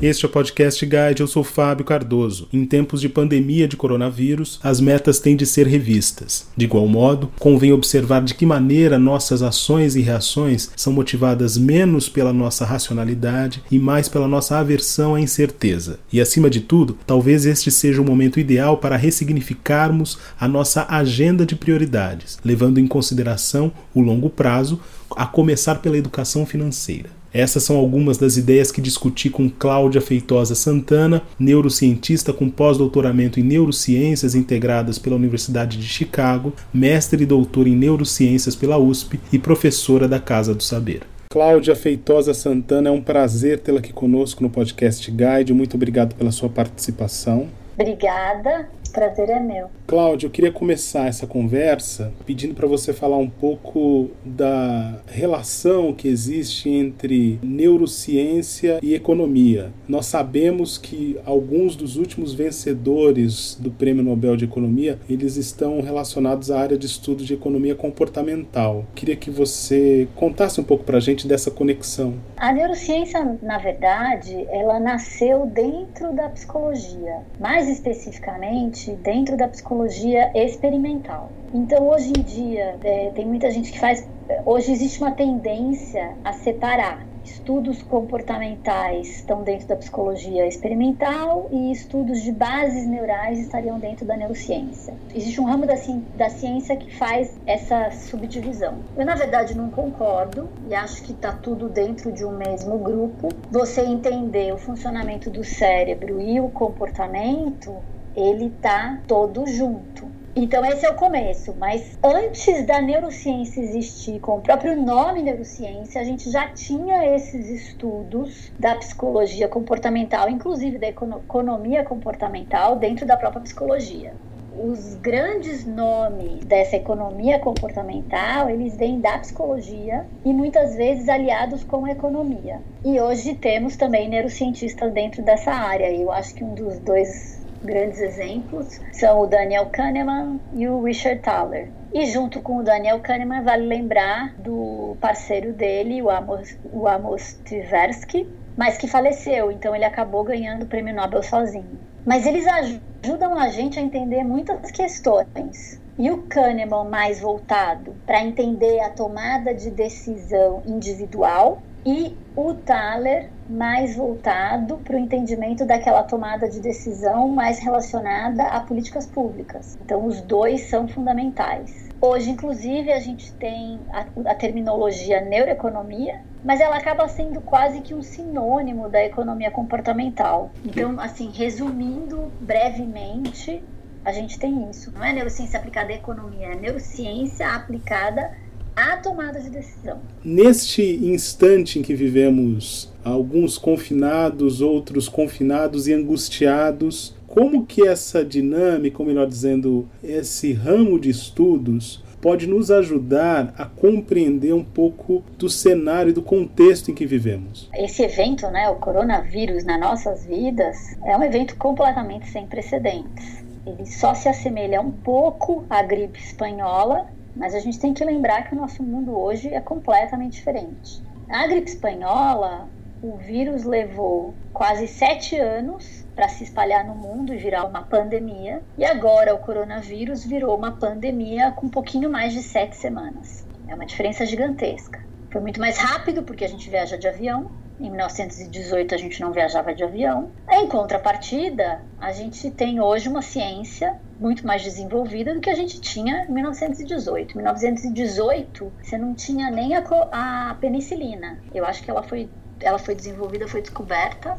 Este é o Podcast Guide, eu sou Fábio Cardoso. Em tempos de pandemia de coronavírus, as metas têm de ser revistas. De igual modo, convém observar de que maneira nossas ações e reações são motivadas menos pela nossa racionalidade e mais pela nossa aversão à incerteza. E acima de tudo, talvez este seja o momento ideal para ressignificarmos a nossa agenda de prioridades, levando em consideração o longo prazo, a começar pela educação financeira. Essas são algumas das ideias que discuti com Cláudia Feitosa Santana, neurocientista com pós-doutoramento em neurociências integradas pela Universidade de Chicago, mestre e doutora em neurociências pela USP e professora da Casa do Saber. Cláudia Feitosa Santana, é um prazer tê-la aqui conosco no podcast Guide. Muito obrigado pela sua participação. Obrigada prazer é meu. Cláudio, eu queria começar essa conversa pedindo para você falar um pouco da relação que existe entre neurociência e economia. Nós sabemos que alguns dos últimos vencedores do Prêmio Nobel de Economia, eles estão relacionados à área de estudo de economia comportamental. Queria que você contasse um pouco para a gente dessa conexão. A neurociência, na verdade, ela nasceu dentro da psicologia. Mais especificamente, dentro da psicologia experimental. Então, hoje em dia, é, tem muita gente que faz. Hoje existe uma tendência a separar estudos comportamentais estão dentro da psicologia experimental e estudos de bases neurais estariam dentro da neurociência. Existe um ramo da, ci da ciência que faz essa subdivisão. Eu, na verdade, não concordo e acho que está tudo dentro de um mesmo grupo. Você entender o funcionamento do cérebro e o comportamento ele tá todo junto. Então esse é o começo, mas antes da neurociência existir com o próprio nome neurociência, a gente já tinha esses estudos da psicologia comportamental, inclusive da economia comportamental dentro da própria psicologia. Os grandes nomes dessa economia comportamental, eles vêm da psicologia e muitas vezes aliados com a economia. E hoje temos também neurocientistas dentro dessa área. Eu acho que um dos dois grandes exemplos são o Daniel Kahneman e o Richard Thaler. E junto com o Daniel Kahneman, vale lembrar do parceiro dele, o Amos, o Amos Tversky, mas que faleceu, então ele acabou ganhando o prêmio Nobel sozinho. Mas eles ajudam a gente a entender muitas questões. E o Kahneman mais voltado para entender a tomada de decisão individual e o Thaler mais voltado para o entendimento daquela tomada de decisão mais relacionada a políticas públicas. Então, os dois são fundamentais. Hoje, inclusive, a gente tem a, a terminologia neuroeconomia, mas ela acaba sendo quase que um sinônimo da economia comportamental. Então, assim, resumindo brevemente, a gente tem isso. Não é neurociência aplicada à economia, é neurociência aplicada a tomada de decisão. Neste instante em que vivemos, alguns confinados, outros confinados e angustiados, como que essa dinâmica, ou melhor dizendo, esse ramo de estudos pode nos ajudar a compreender um pouco do cenário e do contexto em que vivemos. Esse evento, né, o coronavírus nas nossas vidas, é um evento completamente sem precedentes. Ele só se assemelha um pouco à gripe espanhola mas a gente tem que lembrar que o nosso mundo hoje é completamente diferente. A gripe espanhola, o vírus levou quase sete anos para se espalhar no mundo e virar uma pandemia, e agora o coronavírus virou uma pandemia com um pouquinho mais de sete semanas. É uma diferença gigantesca. Foi muito mais rápido porque a gente viaja de avião, em 1918 a gente não viajava de avião. Em contrapartida, a gente tem hoje uma ciência muito mais desenvolvida do que a gente tinha em 1918. Em 1918, você não tinha nem a, a penicilina. Eu acho que ela foi, ela foi desenvolvida, foi descoberta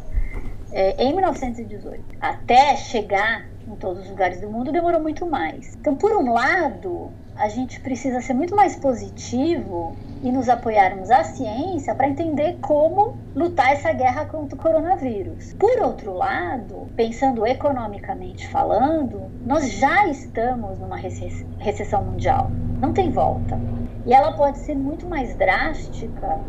é, em 1918. Até chegar em todos os lugares do mundo demorou muito mais. Então, por um lado, a gente precisa ser muito mais positivo e nos apoiarmos à ciência para entender como lutar essa guerra contra o coronavírus. Por outro lado, pensando economicamente falando, nós já estamos numa recessão mundial. Não tem volta. E ela pode ser muito mais drástica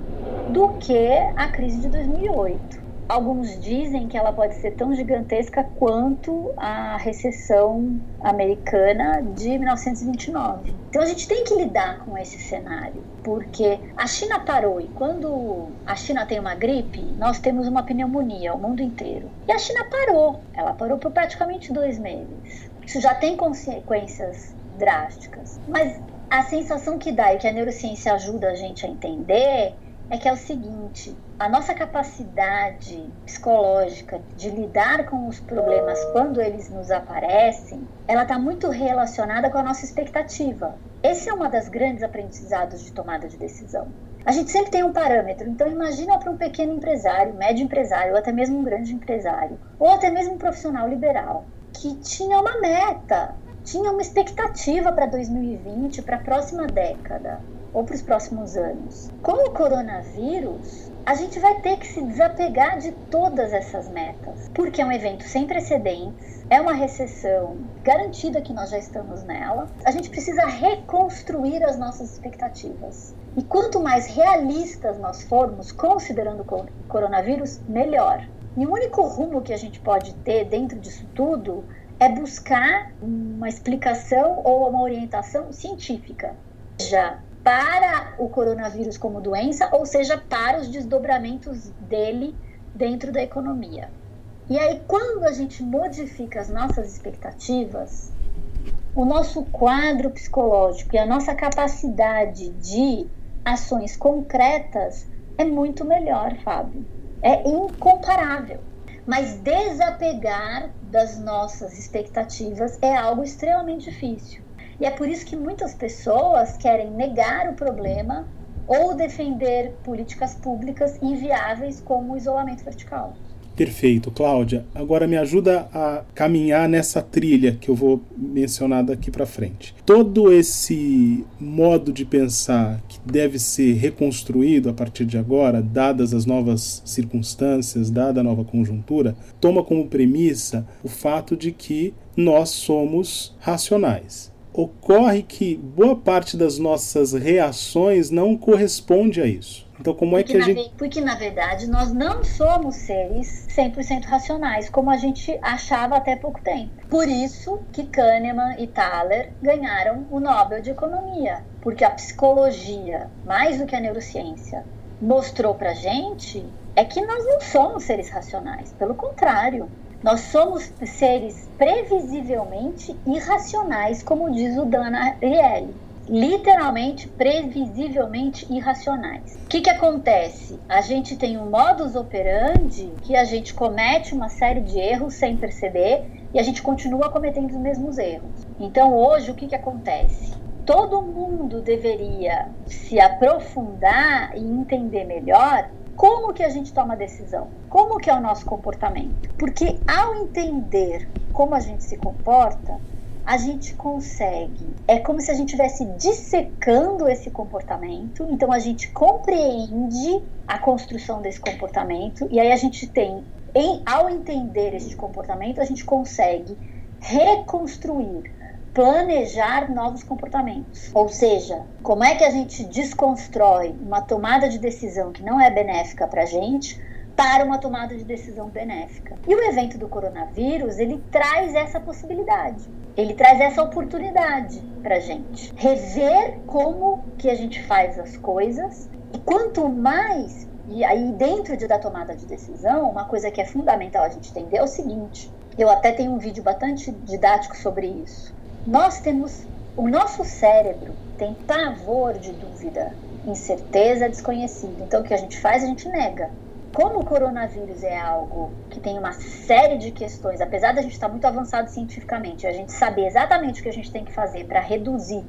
do que a crise de 2008. Alguns dizem que ela pode ser tão gigantesca quanto a recessão americana de 1929. Então a gente tem que lidar com esse cenário, porque a China parou e quando a China tem uma gripe, nós temos uma pneumonia, o mundo inteiro. E a China parou, ela parou por praticamente dois meses. Isso já tem consequências drásticas. Mas a sensação que dá e que a neurociência ajuda a gente a entender é que é o seguinte: a nossa capacidade psicológica de lidar com os problemas quando eles nos aparecem, ela está muito relacionada com a nossa expectativa. Esse é uma das grandes aprendizados de tomada de decisão. A gente sempre tem um parâmetro, então imagina para um pequeno empresário, médio empresário, ou até mesmo um grande empresário, ou até mesmo um profissional liberal, que tinha uma meta, tinha uma expectativa para 2020, para a próxima década ou para os próximos anos. Com o coronavírus, a gente vai ter que se desapegar de todas essas metas, porque é um evento sem precedentes, é uma recessão garantida que nós já estamos nela. A gente precisa reconstruir as nossas expectativas. E quanto mais realistas nós formos, considerando o coronavírus, melhor. E o único rumo que a gente pode ter dentro disso tudo é buscar uma explicação ou uma orientação científica. Já para o coronavírus como doença, ou seja, para os desdobramentos dele dentro da economia. E aí, quando a gente modifica as nossas expectativas, o nosso quadro psicológico e a nossa capacidade de ações concretas é muito melhor, Fábio. É incomparável. Mas desapegar das nossas expectativas é algo extremamente difícil. E é por isso que muitas pessoas querem negar o problema ou defender políticas públicas inviáveis como o isolamento vertical. Perfeito, Cláudia. Agora me ajuda a caminhar nessa trilha que eu vou mencionar daqui para frente. Todo esse modo de pensar que deve ser reconstruído a partir de agora, dadas as novas circunstâncias, dada a nova conjuntura, toma como premissa o fato de que nós somos racionais ocorre que boa parte das nossas reações não corresponde a isso. Então, como é porque que a gente. Porque, na verdade, nós não somos seres 100% racionais, como a gente achava até pouco tempo. Por isso que Kahneman e Thaler ganharam o Nobel de Economia. Porque a psicologia, mais do que a neurociência, mostrou pra gente é que nós não somos seres racionais. Pelo contrário, nós somos seres previsivelmente irracionais, como diz o Dan Ariely. Literalmente, previsivelmente irracionais. O que, que acontece? A gente tem um modus operandi que a gente comete uma série de erros sem perceber e a gente continua cometendo os mesmos erros. Então, hoje, o que, que acontece? Todo mundo deveria se aprofundar e entender melhor como que a gente toma decisão? Como que é o nosso comportamento? Porque ao entender como a gente se comporta, a gente consegue. É como se a gente estivesse dissecando esse comportamento, então a gente compreende a construção desse comportamento, e aí a gente tem, em, ao entender esse comportamento, a gente consegue reconstruir planejar novos comportamentos. Ou seja, como é que a gente desconstrói uma tomada de decisão que não é benéfica para a gente para uma tomada de decisão benéfica. E o evento do coronavírus, ele traz essa possibilidade. Ele traz essa oportunidade para a gente rever como que a gente faz as coisas e quanto mais e aí dentro de, da tomada de decisão, uma coisa que é fundamental a gente entender é o seguinte. Eu até tenho um vídeo bastante didático sobre isso. Nós temos. O nosso cérebro tem pavor de dúvida, incerteza, desconhecido. Então, o que a gente faz? A gente nega. Como o coronavírus é algo que tem uma série de questões, apesar da gente estar muito avançado cientificamente, a gente saber exatamente o que a gente tem que fazer para reduzir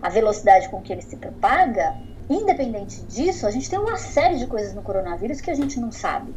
a velocidade com que ele se propaga, independente disso, a gente tem uma série de coisas no coronavírus que a gente não sabe.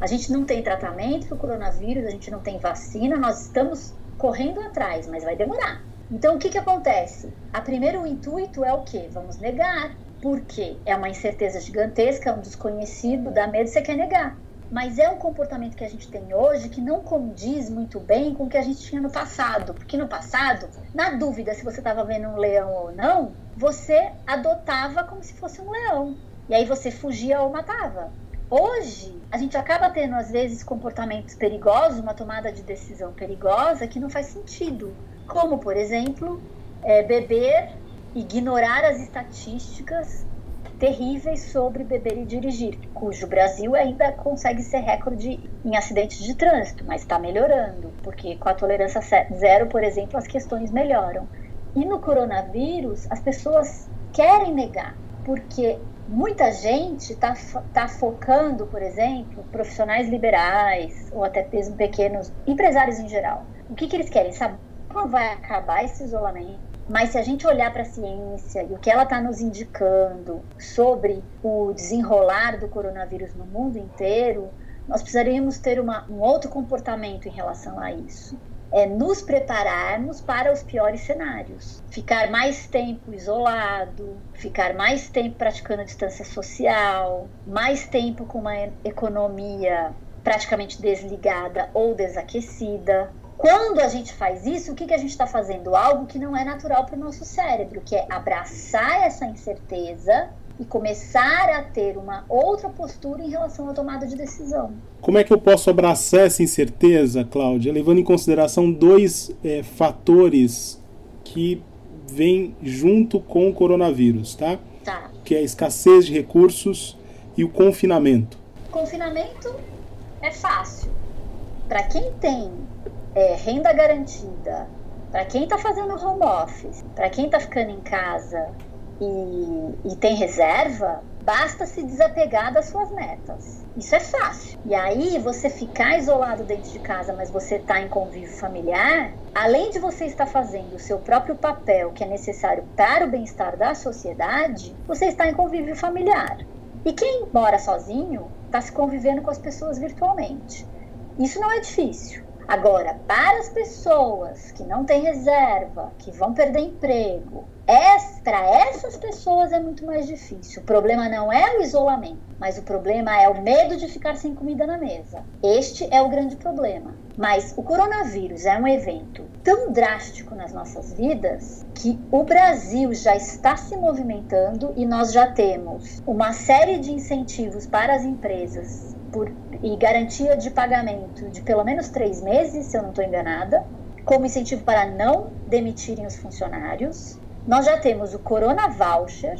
A gente não tem tratamento para o coronavírus, a gente não tem vacina, nós estamos correndo atrás, mas vai demorar. Então, o que, que acontece? A primeiro o intuito é o quê? Vamos negar. Porque é uma incerteza gigantesca, é um desconhecido, dá medo, você quer negar. Mas é um comportamento que a gente tem hoje que não condiz muito bem com o que a gente tinha no passado. Porque no passado, na dúvida se você estava vendo um leão ou não, você adotava como se fosse um leão. E aí você fugia ou matava. Hoje, a gente acaba tendo, às vezes, comportamentos perigosos, uma tomada de decisão perigosa que não faz sentido. Como, por exemplo, é, beber, ignorar as estatísticas terríveis sobre beber e dirigir, cujo Brasil ainda consegue ser recorde em acidentes de trânsito, mas está melhorando, porque com a tolerância zero, por exemplo, as questões melhoram. E no coronavírus, as pessoas querem negar, porque muita gente está tá focando, por exemplo, profissionais liberais ou até mesmo pequenos empresários em geral. O que, que eles querem? Saber quando vai acabar esse isolamento, mas se a gente olhar para a ciência e o que ela está nos indicando sobre o desenrolar do coronavírus no mundo inteiro, nós precisaríamos ter uma, um outro comportamento em relação a isso. É nos prepararmos para os piores cenários. Ficar mais tempo isolado, ficar mais tempo praticando a distância social, mais tempo com uma economia praticamente desligada ou desaquecida, quando a gente faz isso, o que, que a gente está fazendo? Algo que não é natural para o nosso cérebro, que é abraçar essa incerteza e começar a ter uma outra postura em relação à tomada de decisão. Como é que eu posso abraçar essa incerteza, Cláudia, levando em consideração dois é, fatores que vêm junto com o coronavírus, tá? Tá. Que é a escassez de recursos e o confinamento. Confinamento é fácil. Para quem tem é, renda garantida, para quem está fazendo home office, para quem está ficando em casa e, e tem reserva, basta se desapegar das suas metas. Isso é fácil. E aí, você ficar isolado dentro de casa, mas você está em convívio familiar, além de você estar fazendo o seu próprio papel que é necessário para o bem-estar da sociedade, você está em convívio familiar. E quem mora sozinho está se convivendo com as pessoas virtualmente. Isso não é difícil. Agora, para as pessoas que não têm reserva, que vão perder emprego, para essas pessoas é muito mais difícil. O problema não é o isolamento, mas o problema é o medo de ficar sem comida na mesa. Este é o grande problema. Mas o coronavírus é um evento tão drástico nas nossas vidas que o Brasil já está se movimentando e nós já temos uma série de incentivos para as empresas por, e garantia de pagamento de pelo menos três meses, se eu não estou enganada, como incentivo para não demitirem os funcionários. Nós já temos o Corona Voucher.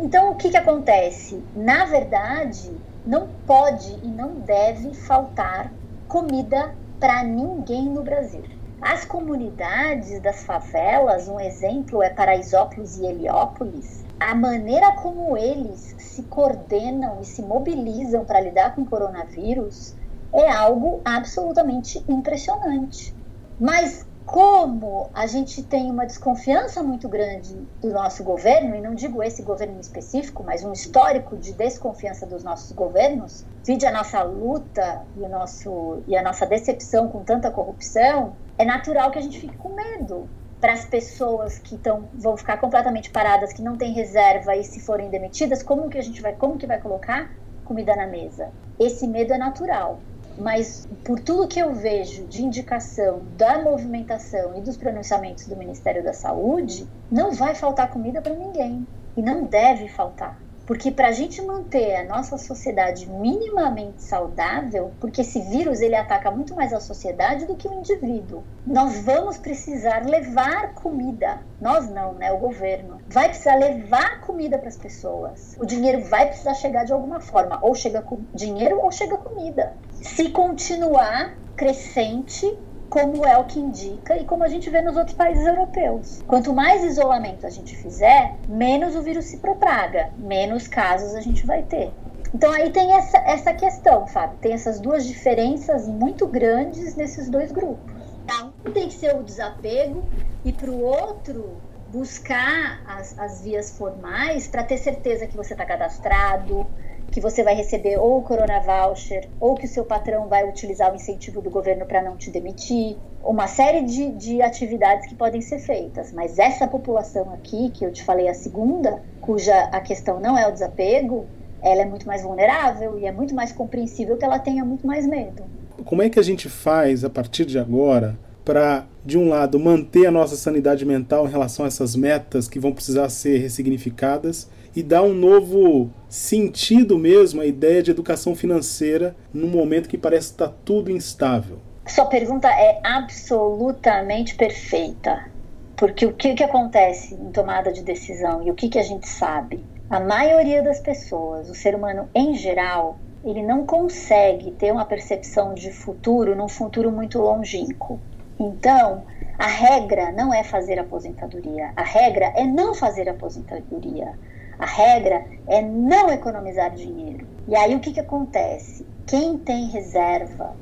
Então, o que, que acontece? Na verdade, não pode e não deve faltar comida para ninguém no Brasil. As comunidades das favelas, um exemplo é Paraisópolis e Heliópolis, a maneira como eles se coordenam e se mobilizam para lidar com o coronavírus é algo absolutamente impressionante. Mas como a gente tem uma desconfiança muito grande do nosso governo, e não digo esse governo em específico, mas um histórico de desconfiança dos nossos governos, vide a nossa luta e, o nosso, e a nossa decepção com tanta corrupção, é natural que a gente fique com medo para as pessoas que tão, vão ficar completamente paradas, que não têm reserva e se forem demitidas, como que a gente vai, como que vai colocar comida na mesa? Esse medo é natural, mas por tudo que eu vejo de indicação da movimentação e dos pronunciamentos do Ministério da Saúde, não vai faltar comida para ninguém e não deve faltar. Porque para a gente manter a nossa sociedade minimamente saudável, porque esse vírus ele ataca muito mais a sociedade do que o indivíduo, nós vamos precisar levar comida. Nós não, né? O governo vai precisar levar comida para as pessoas. O dinheiro vai precisar chegar de alguma forma, ou chega com dinheiro ou chega comida. Se continuar crescente como é o que indica e como a gente vê nos outros países europeus. Quanto mais isolamento a gente fizer, menos o vírus se propaga, menos casos a gente vai ter. Então aí tem essa, essa questão, Fábio, tem essas duas diferenças muito grandes nesses dois grupos. Tá? Um tem que ser o desapego e para o outro buscar as, as vias formais para ter certeza que você está cadastrado, que você vai receber ou o Corona Voucher, ou que o seu patrão vai utilizar o incentivo do governo para não te demitir, uma série de, de atividades que podem ser feitas. Mas essa população aqui, que eu te falei a segunda, cuja a questão não é o desapego, ela é muito mais vulnerável e é muito mais compreensível que ela tenha muito mais medo. Como é que a gente faz a partir de agora para de um lado, manter a nossa sanidade mental em relação a essas metas que vão precisar ser ressignificadas e dar um novo sentido mesmo à ideia de educação financeira num momento que parece estar tudo instável? Sua pergunta é absolutamente perfeita. Porque o que, que acontece em tomada de decisão e o que, que a gente sabe? A maioria das pessoas, o ser humano em geral, ele não consegue ter uma percepção de futuro num futuro muito longínquo. Então, a regra não é fazer aposentadoria, a regra é não fazer aposentadoria. A regra é não economizar dinheiro. E aí o que, que acontece? Quem tem reserva,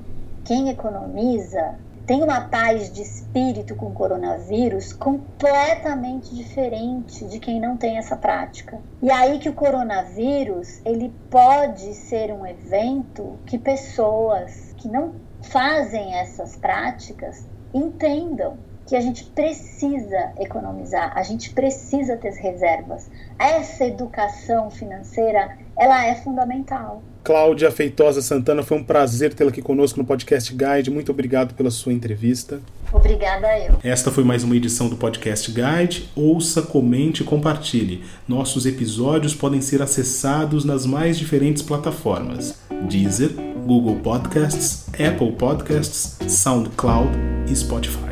quem economiza, tem uma paz de espírito com o coronavírus completamente diferente de quem não tem essa prática. E aí que o coronavírus, ele pode ser um evento que pessoas que não fazem essas práticas entendam que a gente precisa economizar, a gente precisa ter reservas. Essa educação financeira, ela é fundamental. Cláudia Feitosa Santana, foi um prazer tê-la aqui conosco no Podcast Guide. Muito obrigado pela sua entrevista. Obrigada eu. Esta foi mais uma edição do Podcast Guide. Ouça, comente e compartilhe. Nossos episódios podem ser acessados nas mais diferentes plataformas: Deezer, Google Podcasts, Apple Podcasts, SoundCloud e Spotify.